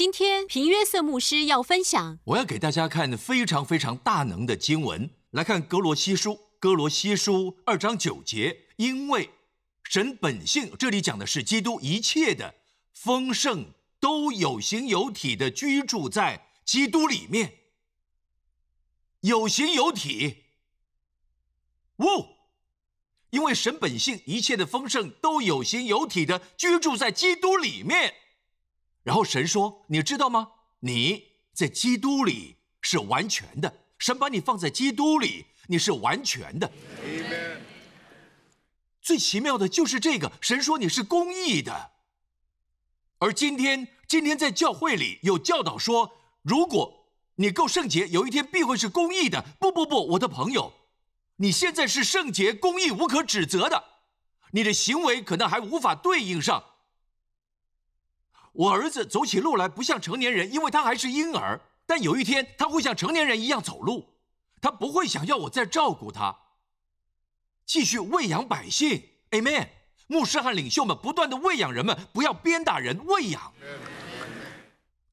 今天平约瑟牧师要分享，我要给大家看非常非常大能的经文，来看哥罗西书，哥罗西书二章九节，因为神本性，这里讲的是基督一切的丰盛都有形有体的居住在基督里面，有形有体，呜。因为神本性一切的丰盛都有形有体的居住在基督里面，然后神说：“你知道吗？你在基督里是完全的。神把你放在基督里，你是完全的。最奇妙的就是这个，神说你是公义的。而今天，今天在教会里有教导说，如果你够圣洁，有一天必会是公义的。不不不，我的朋友。”你现在是圣洁、公义、无可指责的，你的行为可能还无法对应上。我儿子走起路来不像成年人，因为他还是婴儿。但有一天他会像成年人一样走路，他不会想要我再照顾他，继续喂养百姓。Amen。牧师和领袖们不断的喂养人们，不要鞭打人，喂养。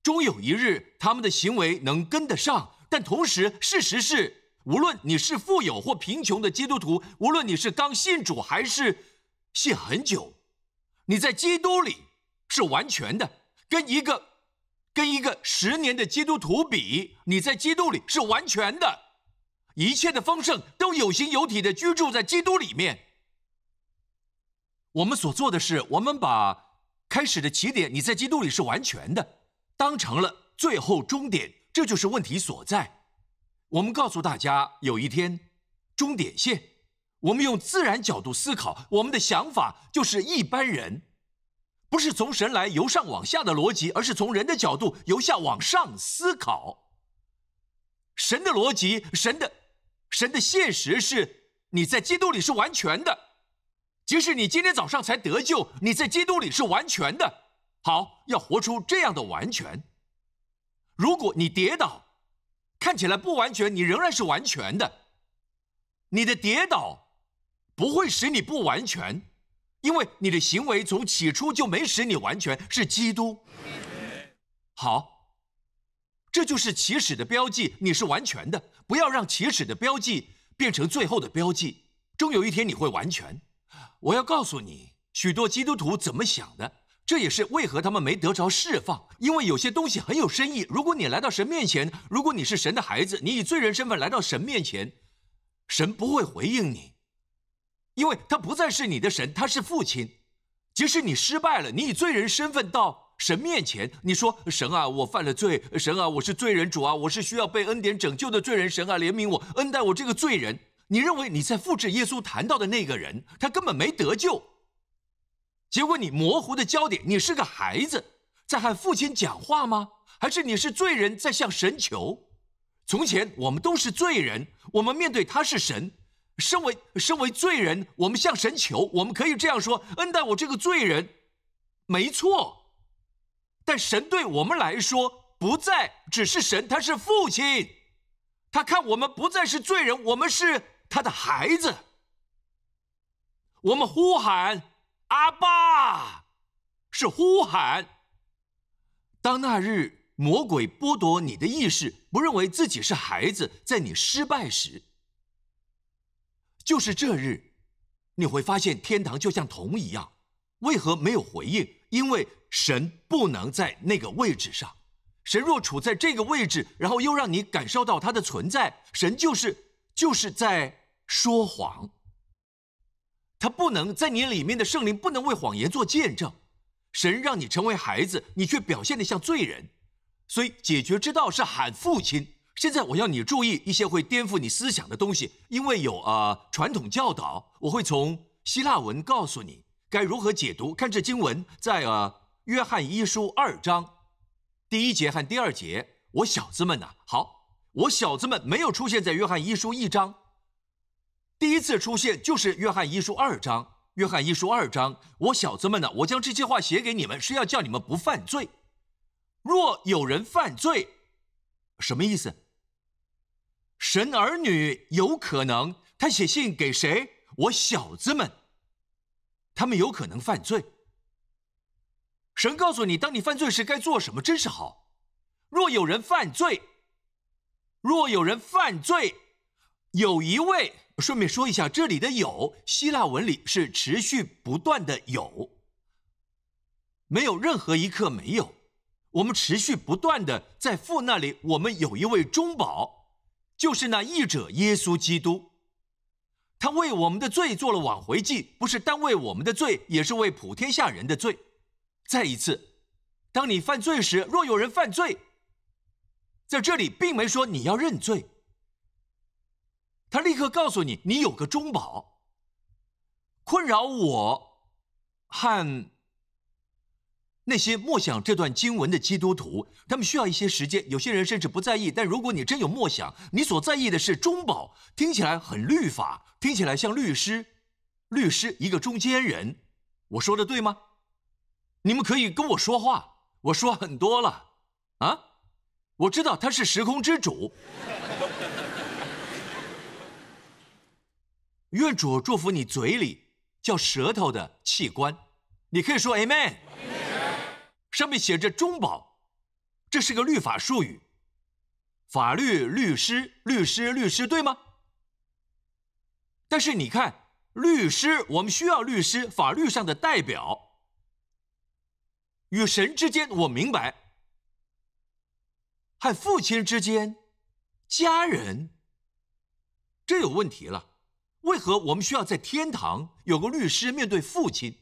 终有一日，他们的行为能跟得上，但同时，事实是。无论你是富有或贫穷的基督徒，无论你是刚信主还是信很久，你在基督里是完全的。跟一个跟一个十年的基督徒比，你在基督里是完全的，一切的丰盛都有形有体的居住在基督里面。我们所做的是，我们把开始的起点，你在基督里是完全的，当成了最后终点，这就是问题所在。我们告诉大家，有一天，终点线。我们用自然角度思考，我们的想法就是一般人，不是从神来由上往下的逻辑，而是从人的角度由下往上思考。神的逻辑，神的，神的现实是，你在基督里是完全的，即使你今天早上才得救，你在基督里是完全的。好，要活出这样的完全。如果你跌倒，看起来不完全，你仍然是完全的。你的跌倒不会使你不完全，因为你的行为从起初就没使你完全。是基督。好，这就是起始的标记，你是完全的。不要让起始的标记变成最后的标记，终有一天你会完全。我要告诉你，许多基督徒怎么想的。这也是为何他们没得着释放，因为有些东西很有深意。如果你来到神面前，如果你是神的孩子，你以罪人身份来到神面前，神不会回应你，因为他不再是你的神，他是父亲。即使你失败了，你以罪人身份到神面前，你说：“神啊，我犯了罪，神啊，我是罪人，主啊，我是需要被恩典拯救的罪人，神啊，怜悯我，恩待我这个罪人。”你认为你在复制耶稣谈到的那个人，他根本没得救。结果你模糊的焦点，你是个孩子在和父亲讲话吗？还是你是罪人在向神求？从前我们都是罪人，我们面对他是神，身为身为罪人，我们向神求，我们可以这样说：恩待我这个罪人，没错。但神对我们来说不再只是神，他是父亲，他看我们不再是罪人，我们是他的孩子。我们呼喊。阿爸，是呼喊。当那日魔鬼剥夺你的意识，不认为自己是孩子，在你失败时，就是这日，你会发现天堂就像铜一样。为何没有回应？因为神不能在那个位置上。神若处在这个位置，然后又让你感受到他的存在，神就是就是在说谎。他不能在你里面的圣灵不能为谎言做见证，神让你成为孩子，你却表现得像罪人，所以解决之道是喊父亲。现在我要你注意一些会颠覆你思想的东西，因为有啊传统教导，我会从希腊文告诉你该如何解读。看这经文在啊约翰一书二章第一节和第二节。我小子们呐，好，我小子们没有出现在约翰一书一章。第一次出现就是约翰一书二章。约翰一书二章，我小子们呢？我将这些话写给你们，是要叫你们不犯罪。若有人犯罪，什么意思？神儿女有可能他写信给谁？我小子们，他们有可能犯罪。神告诉你，当你犯罪时该做什么，真是好。若有人犯罪，若有人犯罪，有一位。顺便说一下，这里的“有”希腊文里是持续不断的有，没有任何一刻没有。我们持续不断的在父那里，我们有一位中保，就是那义者耶稣基督。他为我们的罪做了挽回祭，不是单为我们的罪，也是为普天下人的罪。再一次，当你犯罪时，若有人犯罪，在这里并没说你要认罪。他立刻告诉你，你有个中保。困扰我和那些默想这段经文的基督徒，他们需要一些时间。有些人甚至不在意，但如果你真有默想，你所在意的是中保，听起来很律法，听起来像律师，律师一个中间人。我说的对吗？你们可以跟我说话。我说很多了啊，我知道他是时空之主。愿主祝福你嘴里叫舌头的器官，你可以说 Amen。上面写着中保，这是个律法术语。法律律师律师律师对吗？但是你看，律师我们需要律师，法律上的代表。与神之间我明白，和父亲之间，家人，这有问题了。为何我们需要在天堂有个律师面对父亲？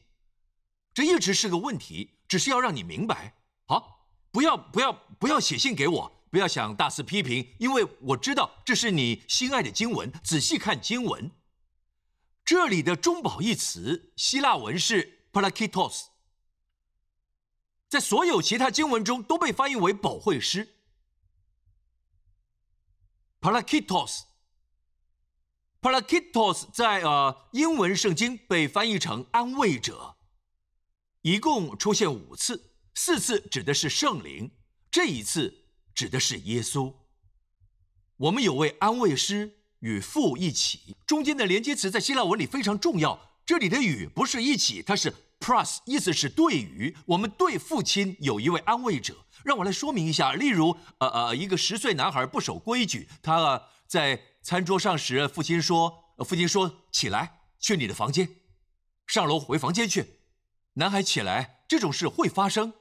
这一直是个问题，只是要让你明白。好，不要不要不要写信给我，不要想大肆批评，因为我知道这是你心爱的经文。仔细看经文，这里的“中保”一词，希腊文是 “parakitos”，在所有其他经文中都被翻译为“保惠师 ”，parakitos。Parakitos 在呃英文圣经被翻译成安慰者，一共出现五次，四次指的是圣灵，这一次指的是耶稣。我们有位安慰师与父一起，中间的连接词在希腊文里非常重要。这里的与不是一起，它是 plus，意思是对于。我们对父亲有一位安慰者，让我来说明一下。例如，呃呃，一个十岁男孩不守规矩，他呃在。餐桌上时，父亲说：“父亲说起来，去你的房间，上楼回房间去。”男孩起来，这种事会发生，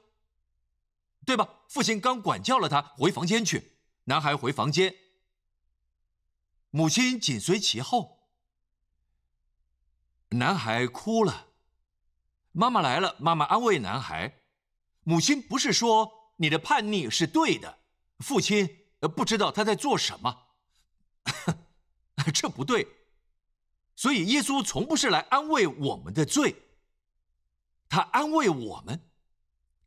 对吧？父亲刚管教了他，回房间去。男孩回房间，母亲紧随其后。男孩哭了，妈妈来了，妈妈安慰男孩。母亲不是说你的叛逆是对的，父亲不知道他在做什么。这不对，所以耶稣从不是来安慰我们的罪，他安慰我们，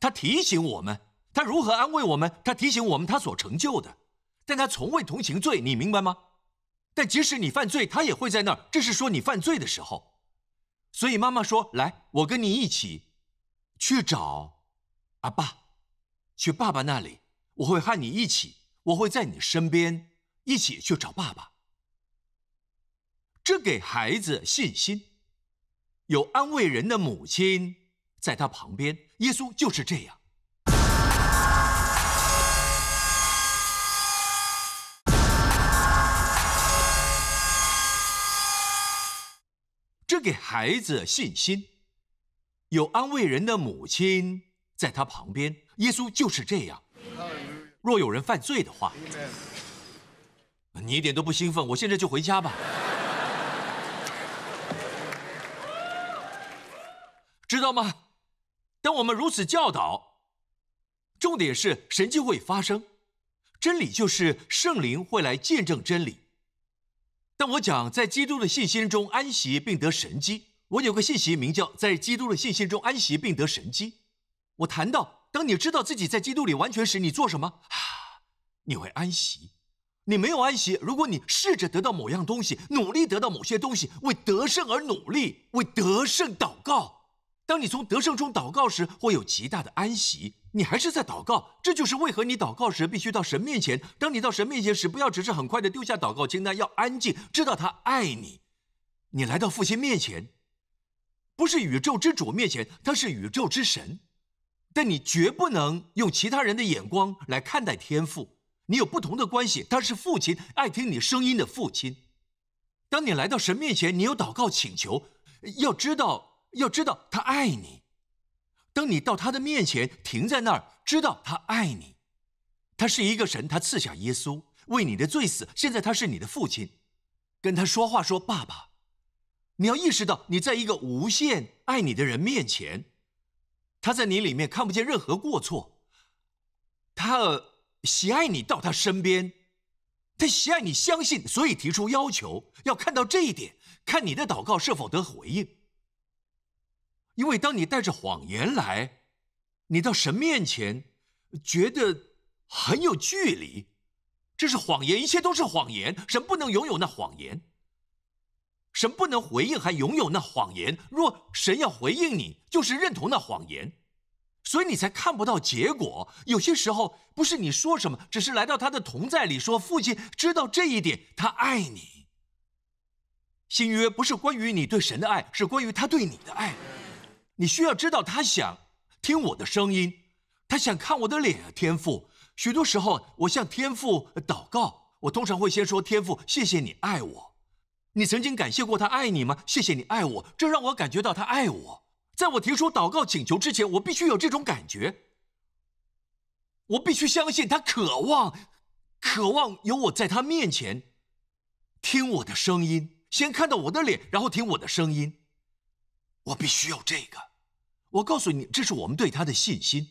他提醒我们，他如何安慰我们？他提醒我们他所成就的，但他从未同情罪，你明白吗？但即使你犯罪，他也会在那儿。这是说你犯罪的时候，所以妈妈说：“来，我跟你一起去找阿爸，去爸爸那里，我会和你一起，我会在你身边，一起去找爸爸。”这给孩子信心，有安慰人的母亲在他旁边。耶稣就是这样。这给孩子信心，有安慰人的母亲在他旁边。耶稣就是这样。若有人犯罪的话，你一点都不兴奋，我现在就回家吧。知道吗？当我们如此教导，重点是神迹会发生，真理就是圣灵会来见证真理。但我讲在基督的信心中安息并得神迹，我有个信息名叫在基督的信心中安息并得神迹。我谈到，当你知道自己在基督里完全时，你做什么？你会安息。你没有安息，如果你试着得到某样东西，努力得到某些东西，为得胜而努力，为得胜祷告。当你从得胜中祷告时，会有极大的安息。你还是在祷告，这就是为何你祷告时必须到神面前。当你到神面前时，不要只是很快的丢下祷告清单，要安静，知道他爱你。你来到父亲面前，不是宇宙之主面前，他是宇宙之神。但你绝不能用其他人的眼光来看待天父。你有不同的关系，他是父亲，爱听你声音的父亲。当你来到神面前，你有祷告请求，要知道，要知道他爱你。当你到他的面前停在那儿，知道他爱你。他是一个神，他赐下耶稣为你的罪死，现在他是你的父亲。跟他说话说：“爸爸。”你要意识到，你在一个无限爱你的人面前，他在你里面看不见任何过错。他喜爱你到他身边，他喜爱你相信，所以提出要求，要看到这一点，看你的祷告是否得回应。因为当你带着谎言来，你到神面前，觉得很有距离，这是谎言，一切都是谎言，神不能拥有那谎言。神不能回应，还拥有那谎言。若神要回应你，就是认同那谎言，所以你才看不到结果。有些时候不是你说什么，只是来到他的同在里说：“父亲知道这一点，他爱你。”新约不是关于你对神的爱，是关于他对你的爱。你需要知道，他想听我的声音，他想看我的脸啊。天父，许多时候我向天父祷告，我通常会先说：“天父，谢谢你爱我。”你曾经感谢过他爱你吗？谢谢你爱我，这让我感觉到他爱我。在我提出祷告请求之前，我必须有这种感觉。我必须相信他渴望，渴望有我在他面前，听我的声音，先看到我的脸，然后听我的声音。我必须有这个。我告诉你，这是我们对他的信心。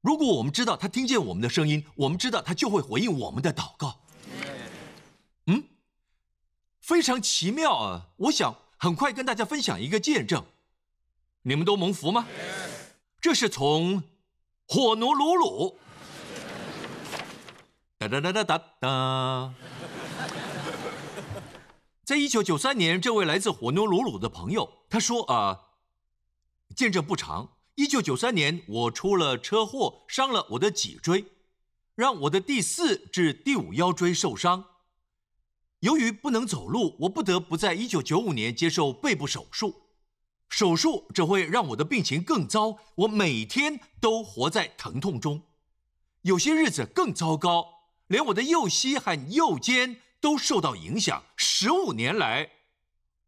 如果我们知道他听见我们的声音，我们知道他就会回应我们的祷告。嗯。非常奇妙啊！我想很快跟大家分享一个见证，你们都蒙福吗？这是从火奴鲁鲁，哒哒哒哒哒哒，在一九九三年，这位来自火奴鲁鲁的朋友他说啊，见证不长。一九九三年，我出了车祸，伤了我的脊椎，让我的第四至第五腰椎受伤。由于不能走路，我不得不在一九九五年接受背部手术。手术只会让我的病情更糟，我每天都活在疼痛中。有些日子更糟糕，连我的右膝和右肩都受到影响。十五年来，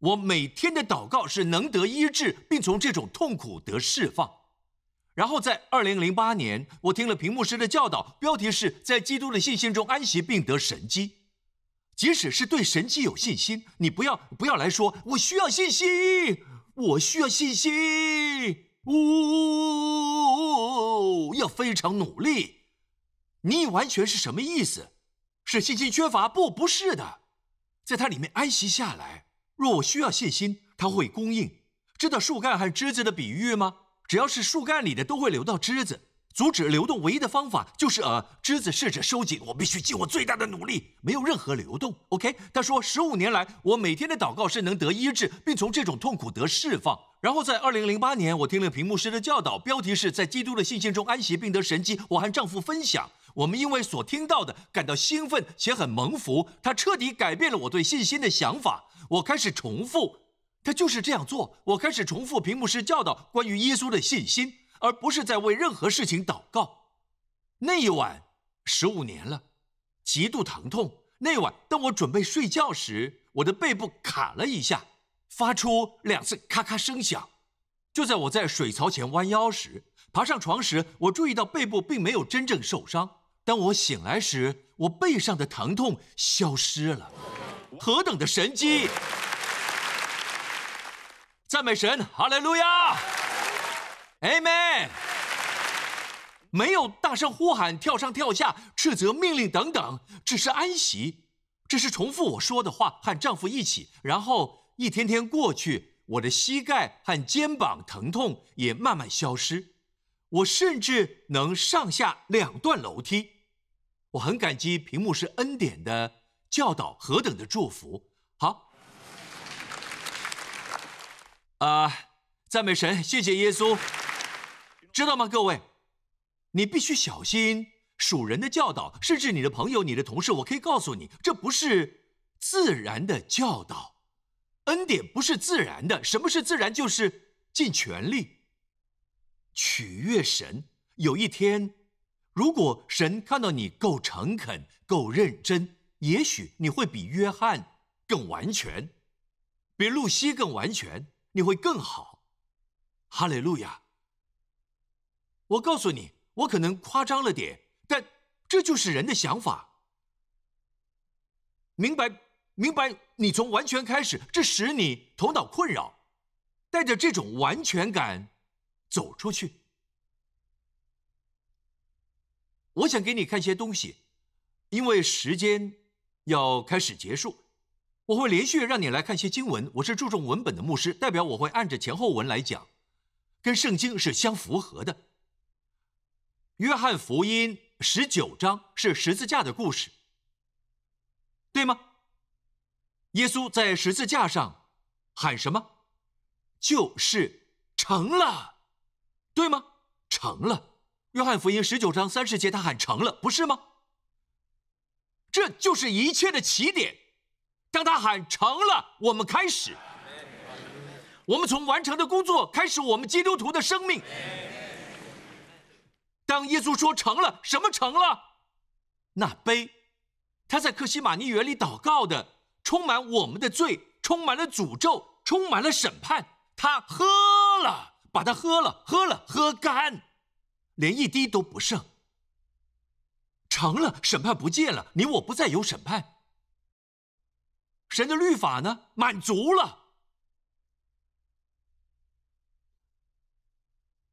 我每天的祷告是能得医治，并从这种痛苦得释放。然后在二零零八年，我听了屏幕师的教导，标题是在基督的信心中安息并得神机。即使是对神迹有信心，你不要不要来说我需要信心，我需要信心，呜，要非常努力。你完全是什么意思？是信心缺乏？不，不是的，在它里面安息下来。若我需要信心，它会供应。知道树干和枝子的比喻吗？只要是树干里的，都会流到枝子。阻止流动唯一的方法就是呃，枝子试着收紧。我必须尽我最大的努力，没有任何流动。OK，他说，十五年来，我每天的祷告是能得医治，并从这种痛苦得释放。然后在二零零八年，我听了屏幕师的教导，标题是在基督的信心中安息并得神迹。我和丈夫分享，我们因为所听到的感到兴奋且很蒙福。他彻底改变了我对信心的想法。我开始重复，他就是这样做。我开始重复屏幕师教导关于耶稣的信心。而不是在为任何事情祷告。那一晚，十五年了，极度疼痛。那晚，当我准备睡觉时，我的背部卡了一下，发出两次咔咔声响。就在我在水槽前弯腰时，爬上床时，我注意到背部并没有真正受伤。当我醒来时，我背上的疼痛消失了。何等的神迹！赞美神，哈利路亚！Amen。没有大声呼喊、跳上跳下、斥责、命令等等，只是安息，只是重复我说的话，和丈夫一起。然后一天天过去，我的膝盖和肩膀疼痛也慢慢消失，我甚至能上下两段楼梯。我很感激屏幕是恩典的教导，何等的祝福！好，啊，赞美神，谢谢耶稣。知道吗，各位？你必须小心属人的教导，甚至你的朋友、你的同事。我可以告诉你，这不是自然的教导。恩典不是自然的。什么是自然？就是尽全力取悦神。有一天，如果神看到你够诚恳、够认真，也许你会比约翰更完全，比露西更完全，你会更好。哈利路亚！我告诉你，我可能夸张了点，但这就是人的想法。明白，明白。你从完全开始，这使你头脑困扰，带着这种完全感走出去。我想给你看些东西，因为时间要开始结束，我会连续让你来看些经文。我是注重文本的牧师，代表我会按着前后文来讲，跟圣经是相符合的。约翰福音十九章是十字架的故事。对吗？耶稣在十字架上喊什么？就是成了，对吗？成了。约翰福音十九章三十节，他喊成了，不是吗？这就是一切的起点。当他喊成了，我们开始，我们从完成的工作开始，我们基督徒的生命。当耶稣说成了，什么成了？那杯。他在克西马尼园里祷告的，充满我们的罪，充满了诅咒，充满了审判。他喝了，把它喝了，喝了，喝干，连一滴都不剩。成了，审判不见了，你我不再有审判。神的律法呢，满足了。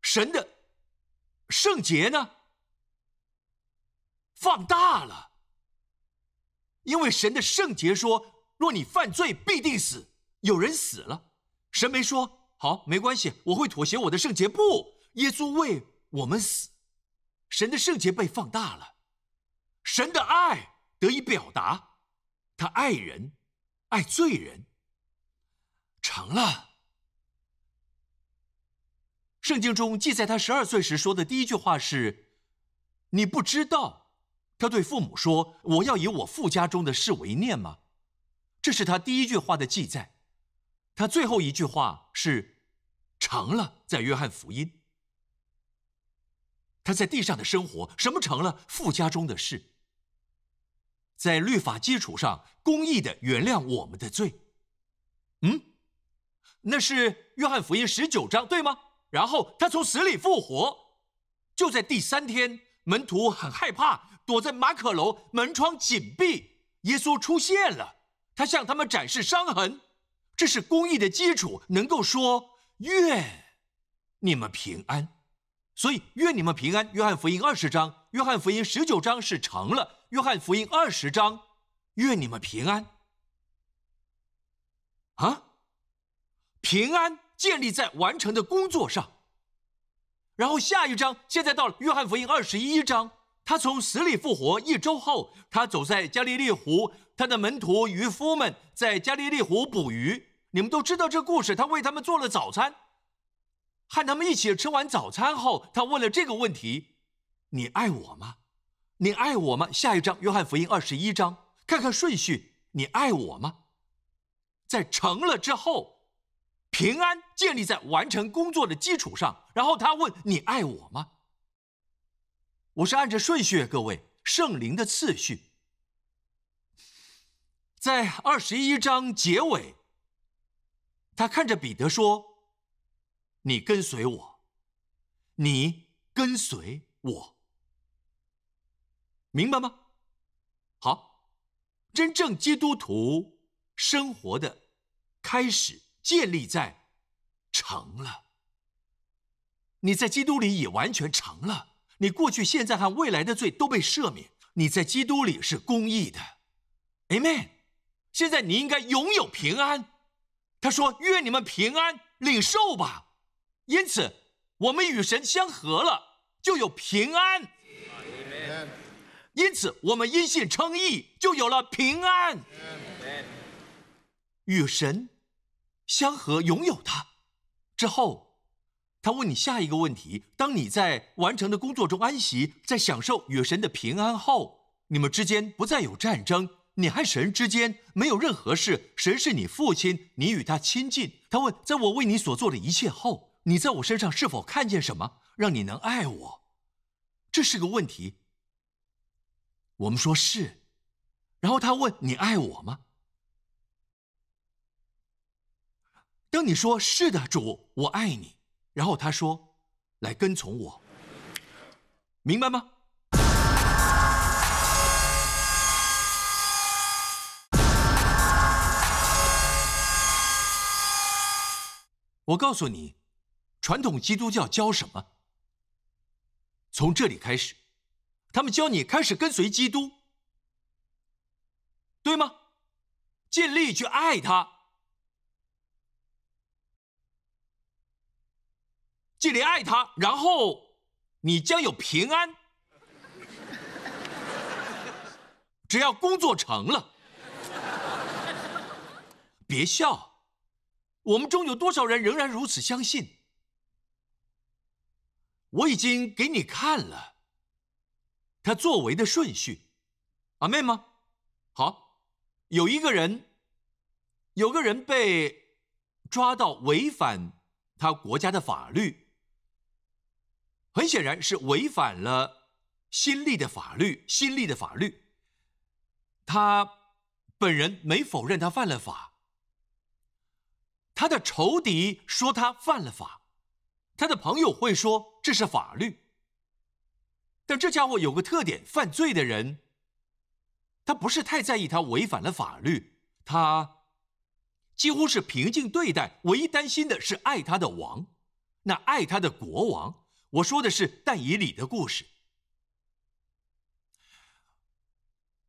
神的圣洁呢，放大了。因为神的圣洁说：“若你犯罪，必定死。”有人死了，神没说好，没关系，我会妥协我的圣洁。不，耶稣为我们死，神的圣洁被放大了，神的爱得以表达，他爱人，爱罪人，成了。圣经中记载他十二岁时说的第一句话是：“你不知道。”他对父母说：“我要以我父家中的事为念吗？”这是他第一句话的记载。他最后一句话是“成了”。在约翰福音，他在地上的生活什么成了父家中的事？在律法基础上公义的原谅我们的罪。嗯，那是约翰福音十九章对吗？然后他从死里复活，就在第三天，门徒很害怕。躲在马可楼，门窗紧闭。耶稣出现了，他向他们展示伤痕，这是公义的基础，能够说愿你们平安。所以愿你们平安。约翰福音二十章，约翰福音十九章是成了。约翰福音二十章，愿你们平安。啊，平安建立在完成的工作上。然后下一章，现在到了约翰福音二十一章。他从死里复活一周后，他走在加利利湖，他的门徒渔夫们在加利利湖捕鱼。你们都知道这故事。他为他们做了早餐，和他们一起吃完早餐后，他问了这个问题：“你爱我吗？你爱我吗？”下一章，约翰福音二十一章，看看顺序：“你爱我吗？”在成了之后，平安建立在完成工作的基础上。然后他问：“你爱我吗？”我是按着顺序，各位圣灵的次序，在二十一章结尾，他看着彼得说：“你跟随我，你跟随我，明白吗？”好，真正基督徒生活的开始建立在成了，你在基督里已完全成了。你过去、现在和未来的罪都被赦免，你在基督里是公义的，Amen。现在你应该拥有平安。他说：“愿你们平安，领受吧。”因此，我们与神相合了，就有平安。因此，我们因信称义，就有了平安。与神相合，拥有它之后。他问你下一个问题：当你在完成的工作中安息，在享受与神的平安后，你们之间不再有战争，你和神之间没有任何事，神是你父亲，你与他亲近。他问：在我为你所做的一切后，你在我身上是否看见什么，让你能爱我？这是个问题。我们说是，然后他问你爱我吗？当你说是的，主，我爱你，然后他说来跟从我，明白吗？我告诉你，传统基督教教什么？从这里开始，他们教你开始跟随基督，对吗？尽力去爱他，尽力爱他，然后你将有平安。只要工作成了，别笑。我们中有多少人仍然如此相信？我已经给你看了他作为的顺序，阿妹吗？好，有一个人，有个人被抓到违反他国家的法律，很显然是违反了新立的法律，新立的法律。他本人没否认他犯了法。他的仇敌说他犯了法，他的朋友会说这是法律。但这家伙有个特点：犯罪的人，他不是太在意他违反了法律，他几乎是平静对待。唯一担心的是爱他的王，那爱他的国王。我说的是但以里的故事。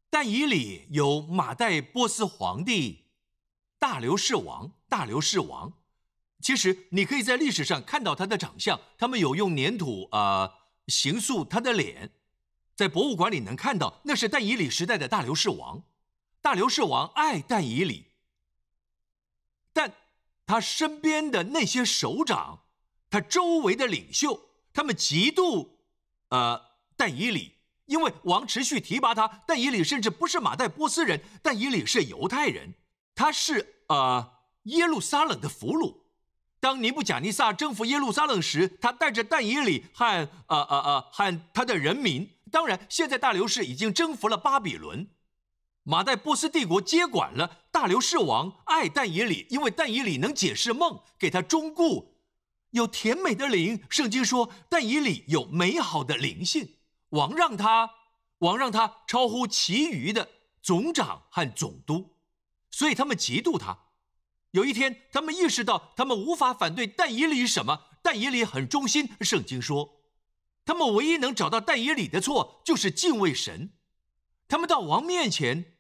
但以里有马代波斯皇帝。大流士王，大流士王，其实你可以在历史上看到他的长相，他们有用粘土啊形塑他的脸，在博物馆里能看到，那是但以里时代的大流士王。大流士王爱但以里，但他身边的那些首长，他周围的领袖，他们嫉妒呃但以里，因为王持续提拔他。但以里甚至不是马代波斯人，但以里是犹太人。他是呃耶路撒冷的俘虏。当尼布贾尼撒征服耶路撒冷时，他带着但以里和呃呃呃和他的人民。当然，现在大流士已经征服了巴比伦，马代波斯帝国接管了。大流士王爱但以里，因为但以里能解释梦，给他忠固，有甜美的灵。圣经说但以里有美好的灵性。王让他，王让他超乎其余的总长和总督。所以他们嫉妒他。有一天，他们意识到他们无法反对但以理什么。但以理很忠心。圣经说，他们唯一能找到但以理的错就是敬畏神。他们到王面前，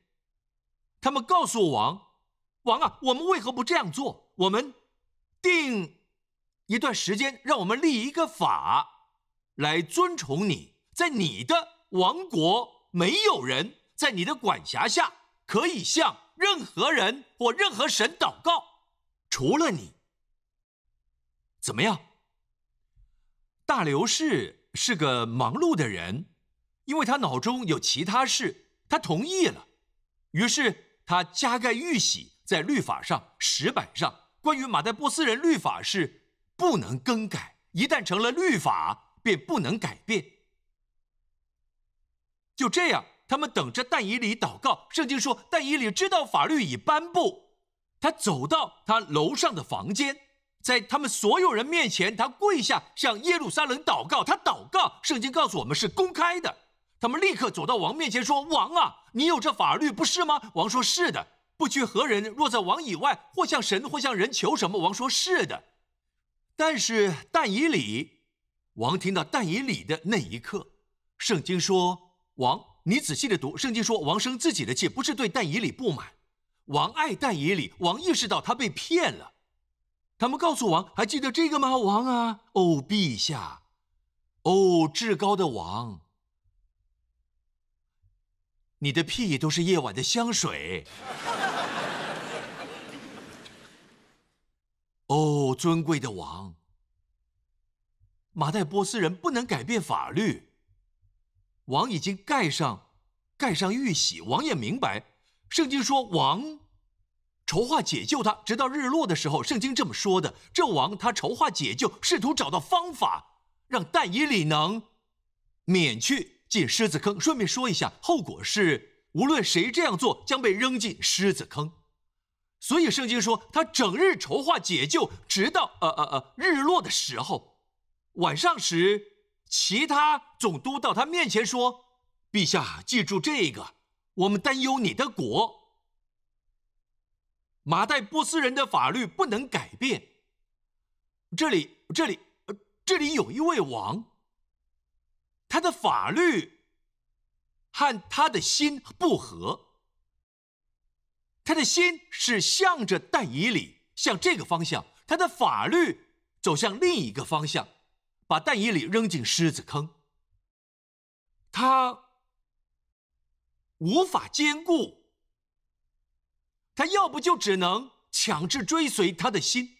他们告诉王：“王啊，我们为何不这样做？我们定一段时间，让我们立一个法来尊崇你。在你的王国，没有人在你的管辖下可以”任何人或任何神祷告，除了你，怎么样？大流士是个忙碌的人，因为他脑中有其他事，他同意了。于是他加盖玉玺在律法上石板上，关于马代波斯人律法是不能更改，一旦成了律法，便不能改变。就这样。他们等着但以里祷告。圣经说，但以里知道法律已颁布，他走到他楼上的房间，在他们所有人面前，他跪下向耶路撒冷祷告。他祷告，圣经告诉我们是公开的。他们立刻走到王面前说：“王啊，你有这法律不是吗？”王说：“是的。”不拘何人，若在王以外，或向神，或向人求什么，王说：“是的。”但是但以里，王听到但以里的那一刻，圣经说王。你仔细的读圣经，说王生自己的气，不是对但以理不满。王爱但以理，王意识到他被骗了。他们告诉王，还记得这个吗？王啊，哦，陛下，哦，至高的王，你的屁都是夜晚的香水。哦，尊贵的王，马代波斯人不能改变法律。王已经盖上，盖上玉玺。王也明白，圣经说王筹划解救他，直到日落的时候。圣经这么说的。这王他筹划解救，试图找到方法，让但以理能免去进狮子坑。顺便说一下，后果是无论谁这样做，将被扔进狮子坑。所以圣经说，他整日筹划解救，直到呃呃呃日落的时候，晚上时，其他总督到他面前说：“陛下，记住这个，我们担忧你的国。马代波斯人的法律不能改变。这里，这里，这里有一位王。”他的法律和他的心不合，他的心是向着但以里，向这个方向；他的法律走向另一个方向，把蛋以里扔进狮子坑。他无法兼顾，他要不就只能强制追随他的心，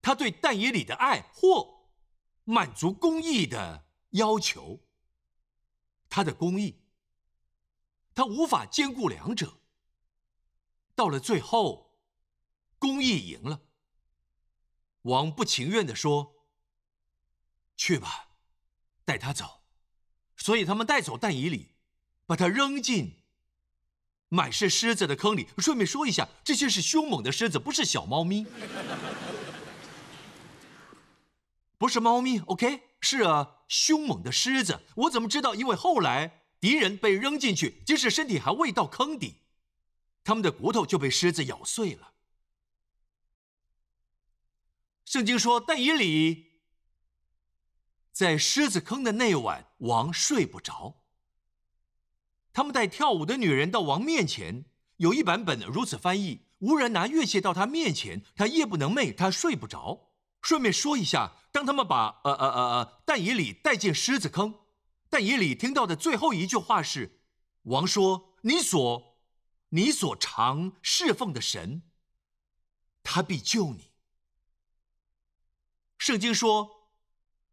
他对蛋以里的爱或满足公义的。要求他的公义，他无法兼顾两者。到了最后，公义赢了。王不情愿的说：“去吧，带他走。”所以他们带走但以里，把他扔进满是狮子的坑里。顺便说一下，这些是凶猛的狮子，不是小猫咪，不是猫咪。OK。是啊，凶猛的狮子，我怎么知道？因为后来敌人被扔进去，即使身体还未到坑底，他们的骨头就被狮子咬碎了。圣经说，但以理在狮子坑的那晚，王睡不着。他们带跳舞的女人到王面前，有一版本如此翻译：无人拿乐器到他面前，他夜不能寐，他睡不着。顺便说一下，当他们把呃呃呃呃但以里带进狮子坑，但以里听到的最后一句话是：“王说，你所你所常侍奉的神，他必救你。”圣经说，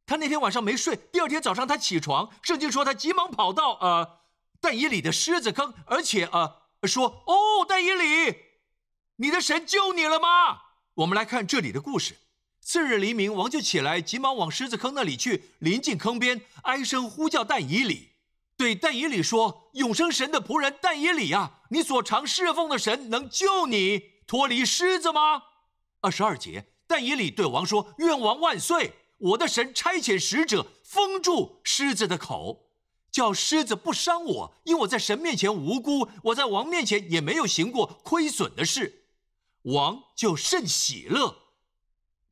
他那天晚上没睡，第二天早上他起床，圣经说他急忙跑到呃但以里的狮子坑，而且呃说：“哦，但以里，你的神救你了吗？”我们来看这里的故事。次日黎明，王就起来，急忙往狮子坑那里去。临近坑边，哀声呼叫但以里，对但以里说：“永生神的仆人但以里啊，你所常侍奉的神能救你脱离狮子吗？”二十二节，但以里对王说：“愿王万岁！我的神差遣使者封住狮子的口，叫狮子不伤我，因我在神面前无辜，我在王面前也没有行过亏损的事。”王就甚喜乐。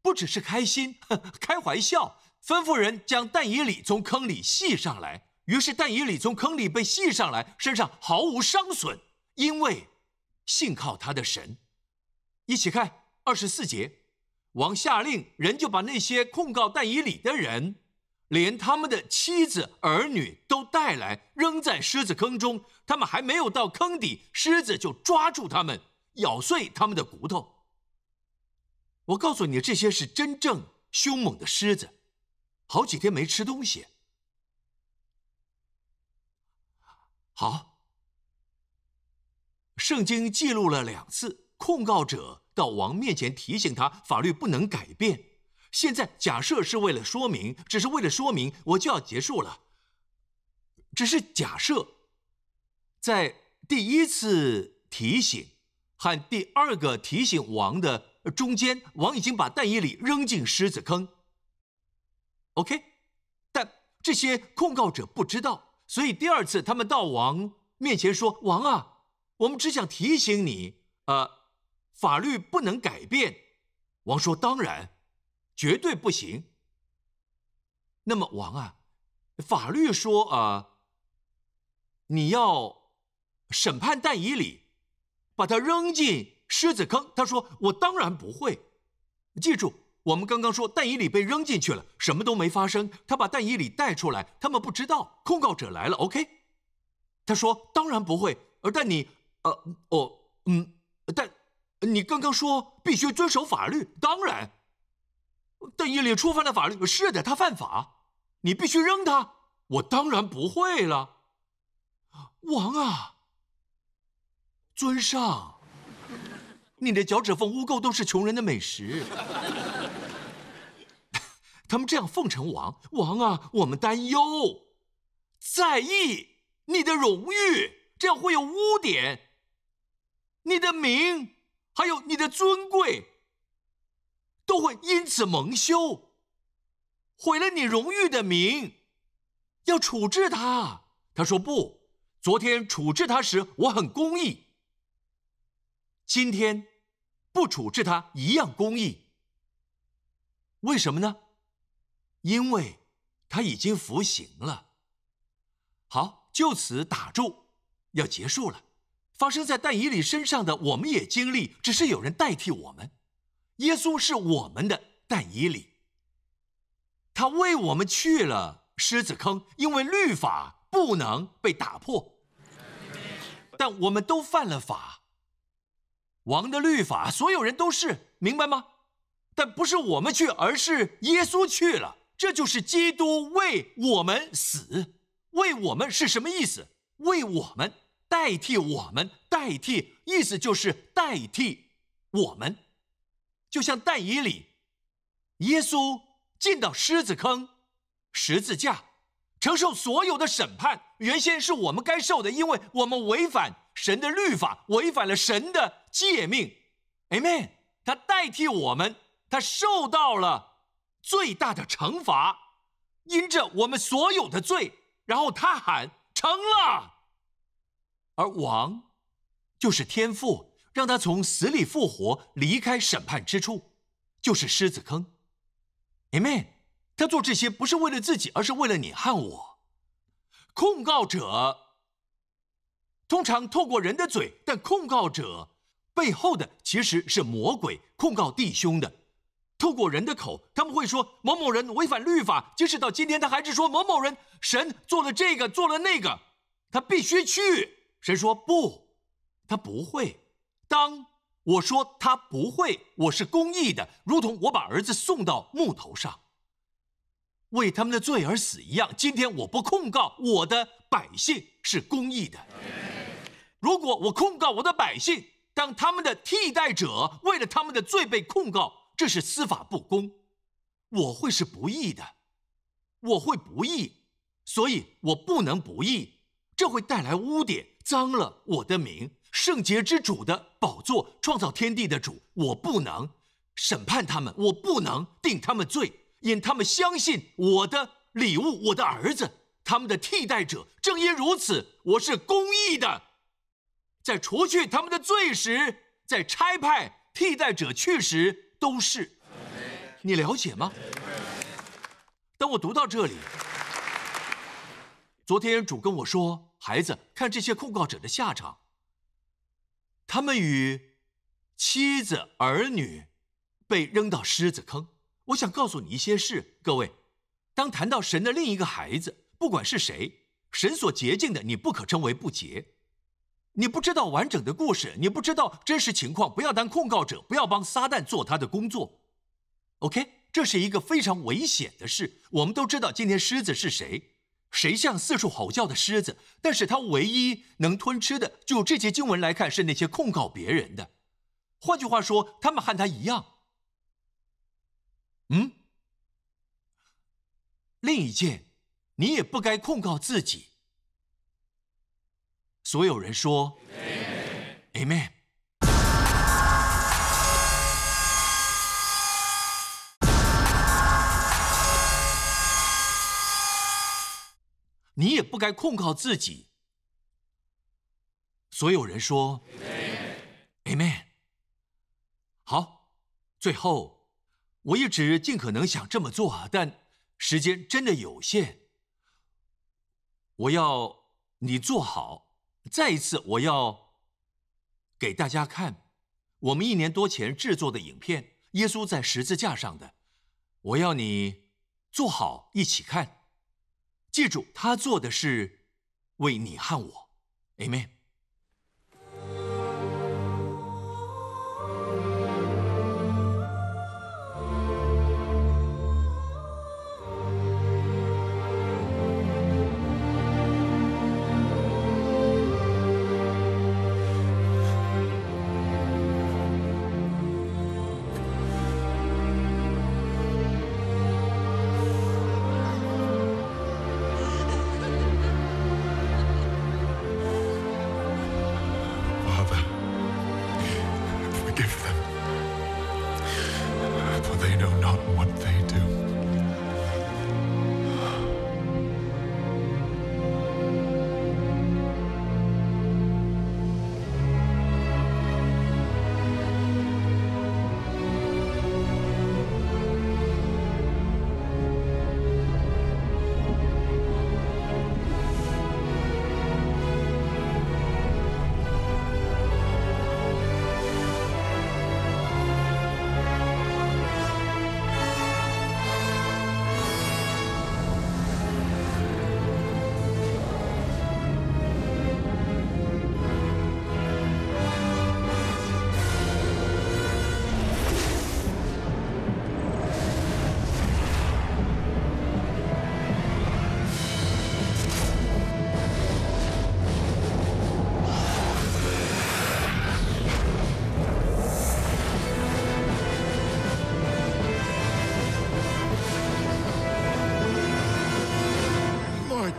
不只是开心，开怀笑，吩咐人将但以里从坑里系上来。于是但以里从坑里被系上来，身上毫无伤损，因为信靠他的神。一起看二十四节，王下令，人就把那些控告但以理的人，连他们的妻子儿女都带来，扔在狮子坑中。他们还没有到坑底，狮子就抓住他们，咬碎他们的骨头。我告诉你，这些是真正凶猛的狮子，好几天没吃东西。好，圣经记录了两次，控告者到王面前提醒他，法律不能改变。现在假设是为了说明，只是为了说明，我就要结束了。只是假设，在第一次提醒和第二个提醒王的。中间，王已经把但以里扔进狮子坑。OK，但这些控告者不知道，所以第二次他们到王面前说：“王啊，我们只想提醒你，呃，法律不能改变。”王说：“当然，绝对不行。”那么王啊，法律说啊，你要审判但以里，把他扔进。狮子坑，他说：“我当然不会。记住，我们刚刚说但以里被扔进去了，什么都没发生。他把但以里带出来，他们不知道。控告者来了，OK？他说：当然不会。而但你，呃，哦，嗯，但你刚刚说必须遵守法律，当然。但以里触犯了法律，是的，他犯法，你必须扔他。我当然不会了。王啊，尊上。”你的脚趾缝污垢都是穷人的美食。他们这样奉承王，王啊，我们担忧，在意你的荣誉，这样会有污点，你的名还有你的尊贵，都会因此蒙羞，毁了你荣誉的名，要处置他。他说不，昨天处置他时我很公义，今天不处置他一样公义。为什么呢？因为他已经服刑了。好，就此打住，要结束了。发生在但以理身上的，我们也经历，只是有人代替我们。耶稣是我们的但以理，他为我们去了狮子坑，因为律法不能被打破。但我们都犯了法，王的律法，所有人都是，明白吗？但不是我们去，而是耶稣去了。这就是基督为我们死，为我们是什么意思？为我们代替我们代替，意思就是代替我们，就像但以里，耶稣进到狮子坑，十字架，承受所有的审判。原先是我们该受的，因为我们违反神的律法，违反了神的诫命。Amen。他代替我们，他受到了。最大的惩罚，因着我们所有的罪，然后他喊成了。而王，就是天父，让他从死里复活，离开审判之处，就是狮子坑。Amen。他做这些不是为了自己，而是为了你和我。控告者通常透过人的嘴，但控告者背后的其实是魔鬼控告弟兄的。透过人的口，他们会说某某人违反律法，即使到今天，他还是说某某人神做了这个，做了那个，他必须去。神说不，他不会。当我说他不会，我是公义的，如同我把儿子送到木头上，为他们的罪而死一样。今天我不控告我的百姓是公义的。如果我控告我的百姓，当他们的替代者为了他们的罪被控告。这是司法不公，我会是不义的，我会不义，所以我不能不义，这会带来污点，脏了我的名，圣洁之主的宝座，创造天地的主，我不能审判他们，我不能定他们罪，因他们相信我的礼物，我的儿子，他们的替代者。正因如此，我是公义的，在除去他们的罪时，在差派替代者去时。都是，你了解吗？当我读到这里，昨天主跟我说：“孩子，看这些控告者的下场，他们与妻子儿女被扔到狮子坑。”我想告诉你一些事，各位，当谈到神的另一个孩子，不管是谁，神所洁净的，你不可称为不洁。你不知道完整的故事，你不知道真实情况，不要当控告者，不要帮撒旦做他的工作。OK，这是一个非常危险的事。我们都知道今天狮子是谁，谁像四处吼叫的狮子，但是他唯一能吞吃的，就这些经文来看，是那些控告别人的。换句话说，他们和他一样。嗯，另一件，你也不该控告自己。所有人说：“Amen。”你也不该控告自己。所有人说：“Amen。”好，最后，我一直尽可能想这么做，但时间真的有限。我要你做好。再一次，我要给大家看我们一年多前制作的影片《耶稣在十字架上的》。我要你坐好，一起看。记住，他做的是为你和我。a 妹。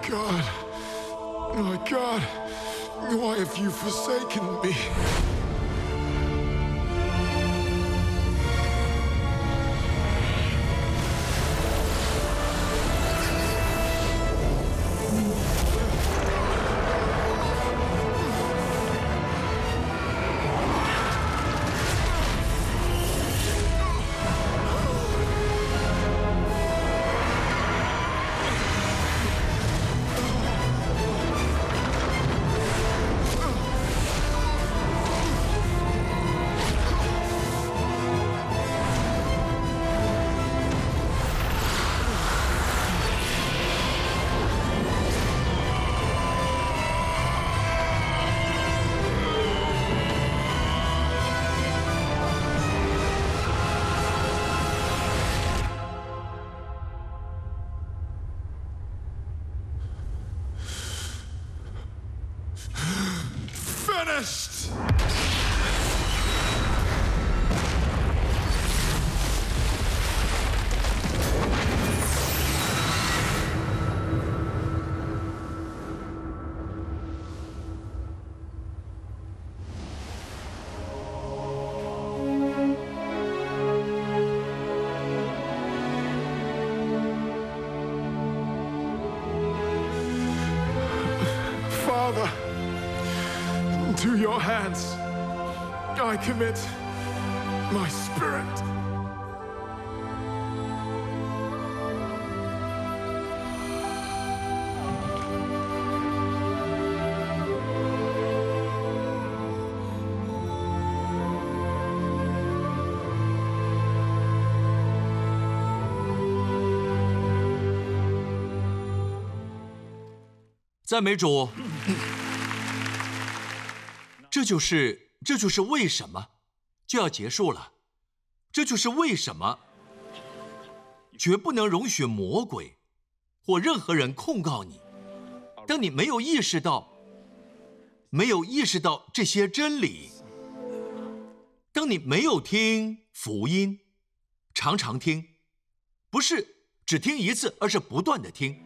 God, my God, why have you forsaken me? your hands I commit my spirit. 赞美主， 这就是这就是为什么就要结束了，这就是为什么绝不能容许魔鬼或任何人控告你。当你没有意识到，没有意识到这些真理，当你没有听福音，常常听，不是只听一次，而是不断的听。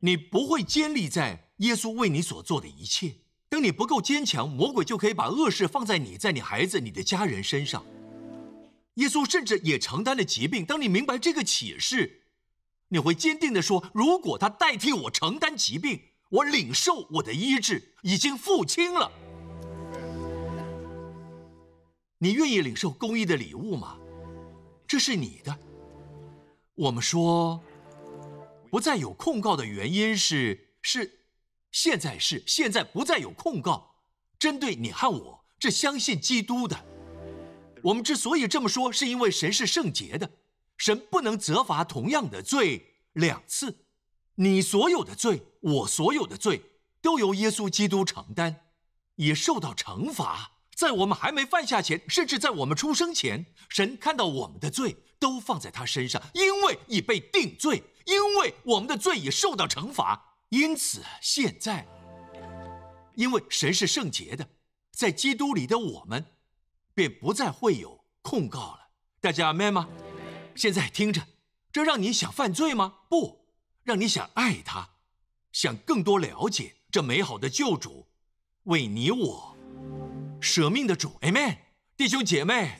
你不会坚立在耶稣为你所做的一切。当你不够坚强，魔鬼就可以把恶事放在你、在你孩子、你的家人身上。耶稣甚至也承担了疾病。当你明白这个启示，你会坚定地说：“如果他代替我承担疾病，我领受我的医治已经付清了。”你愿意领受公义的礼物吗？这是你的。我们说。不再有控告的原因是是，现在是现在不再有控告，针对你和我这相信基督的。我们之所以这么说，是因为神是圣洁的，神不能责罚同样的罪两次。你所有的罪，我所有的罪，都由耶稣基督承担，也受到惩罚。在我们还没犯下前，甚至在我们出生前，神看到我们的罪都放在他身上，因为已被定罪。因为我们的罪已受到惩罚，因此现在，因为神是圣洁的，在基督里的我们，便不再会有控告了。大家明白吗？现在听着，这让你想犯罪吗？不，让你想爱他，想更多了解这美好的救主，为你我舍命的主。Amen。弟兄姐妹，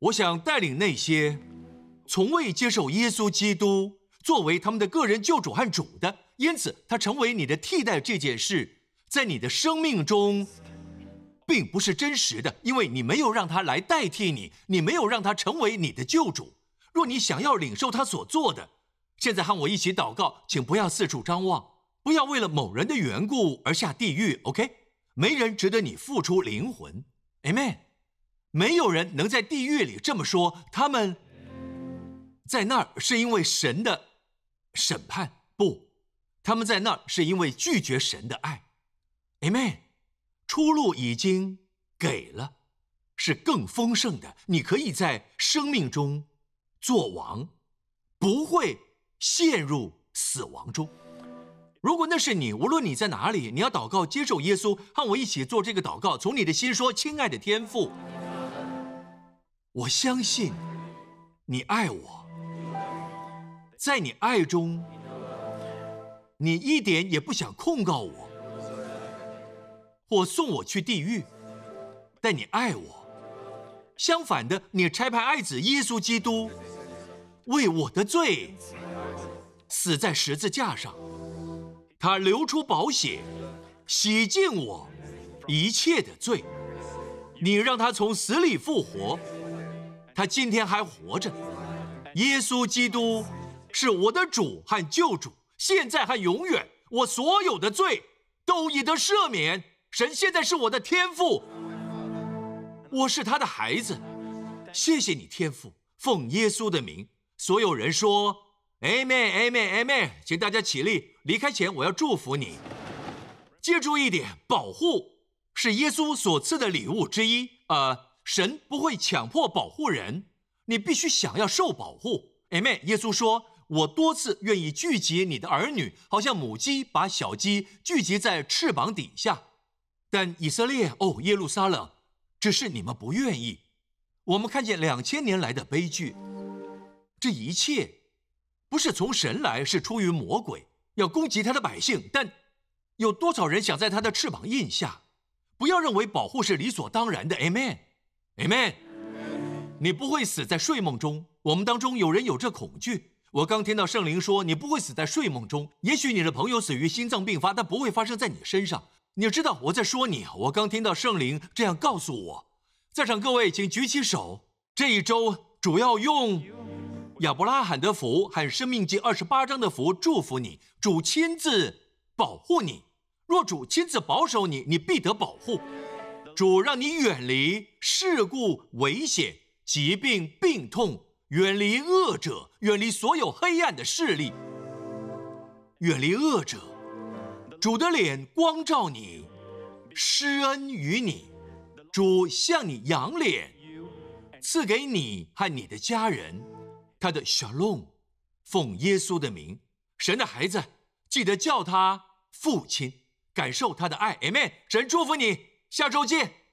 我想带领那些从未接受耶稣基督作为他们的个人救主和主的，因此他成为你的替代这件事，在你的生命中。并不是真实的，因为你没有让他来代替你，你没有让他成为你的救主。若你想要领受他所做的，现在和我一起祷告，请不要四处张望，不要为了某人的缘故而下地狱。OK，没人值得你付出灵魂。Amen。没有人能在地狱里这么说，他们在那儿是因为神的审判，不，他们在那儿是因为拒绝神的爱。Amen。出路已经给了，是更丰盛的。你可以在生命中做王，不会陷入死亡中。如果那是你，无论你在哪里，你要祷告接受耶稣，和我一起做这个祷告。从你的心说：“亲爱的天父，我相信你爱我，在你爱中，你一点也不想控告我。”或送我去地狱，但你爱我。相反的，你差派爱子耶稣基督为我的罪死在十字架上，他流出宝血，洗净我一切的罪。你让他从死里复活，他今天还活着。耶稣基督是我的主和救主，现在和永远。我所有的罪都已得赦免。神现在是我的天父，我是他的孩子。谢谢你，天父，奉耶稣的名。所有人说：“Amen，Amen，Amen。”请大家起立。离开前，我要祝福你。记住一点：保护是耶稣所赐的礼物之一。呃，神不会强迫保护人，你必须想要受保护。Amen。耶稣说：“我多次愿意聚集你的儿女，好像母鸡把小鸡聚集在翅膀底下。”但以色列哦，耶路撒冷，只是你们不愿意。我们看见两千年来的悲剧，这一切不是从神来，是出于魔鬼要攻击他的百姓。但有多少人想在他的翅膀印下？不要认为保护是理所当然的。Amen，Amen。你不会死在睡梦中。我们当中有人有这恐惧。我刚听到圣灵说，你不会死在睡梦中。也许你的朋友死于心脏病发，但不会发生在你身上。你知道我在说你，我刚听到圣灵这样告诉我。在场各位，请举起手。这一周主要用亚伯拉罕的福和生命记二十八章的福祝福你，主亲自保护你。若主亲自保守你，你必得保护。主让你远离事故、危险、疾病、病痛，远离恶者，远离所有黑暗的势力，远离恶者。主的脸光照你，施恩于你，主向你扬脸，赐给你和你的家人他的沙龙奉耶稣的名，神的孩子，记得叫他父亲，感受他的爱，amen。神祝福你，下周见。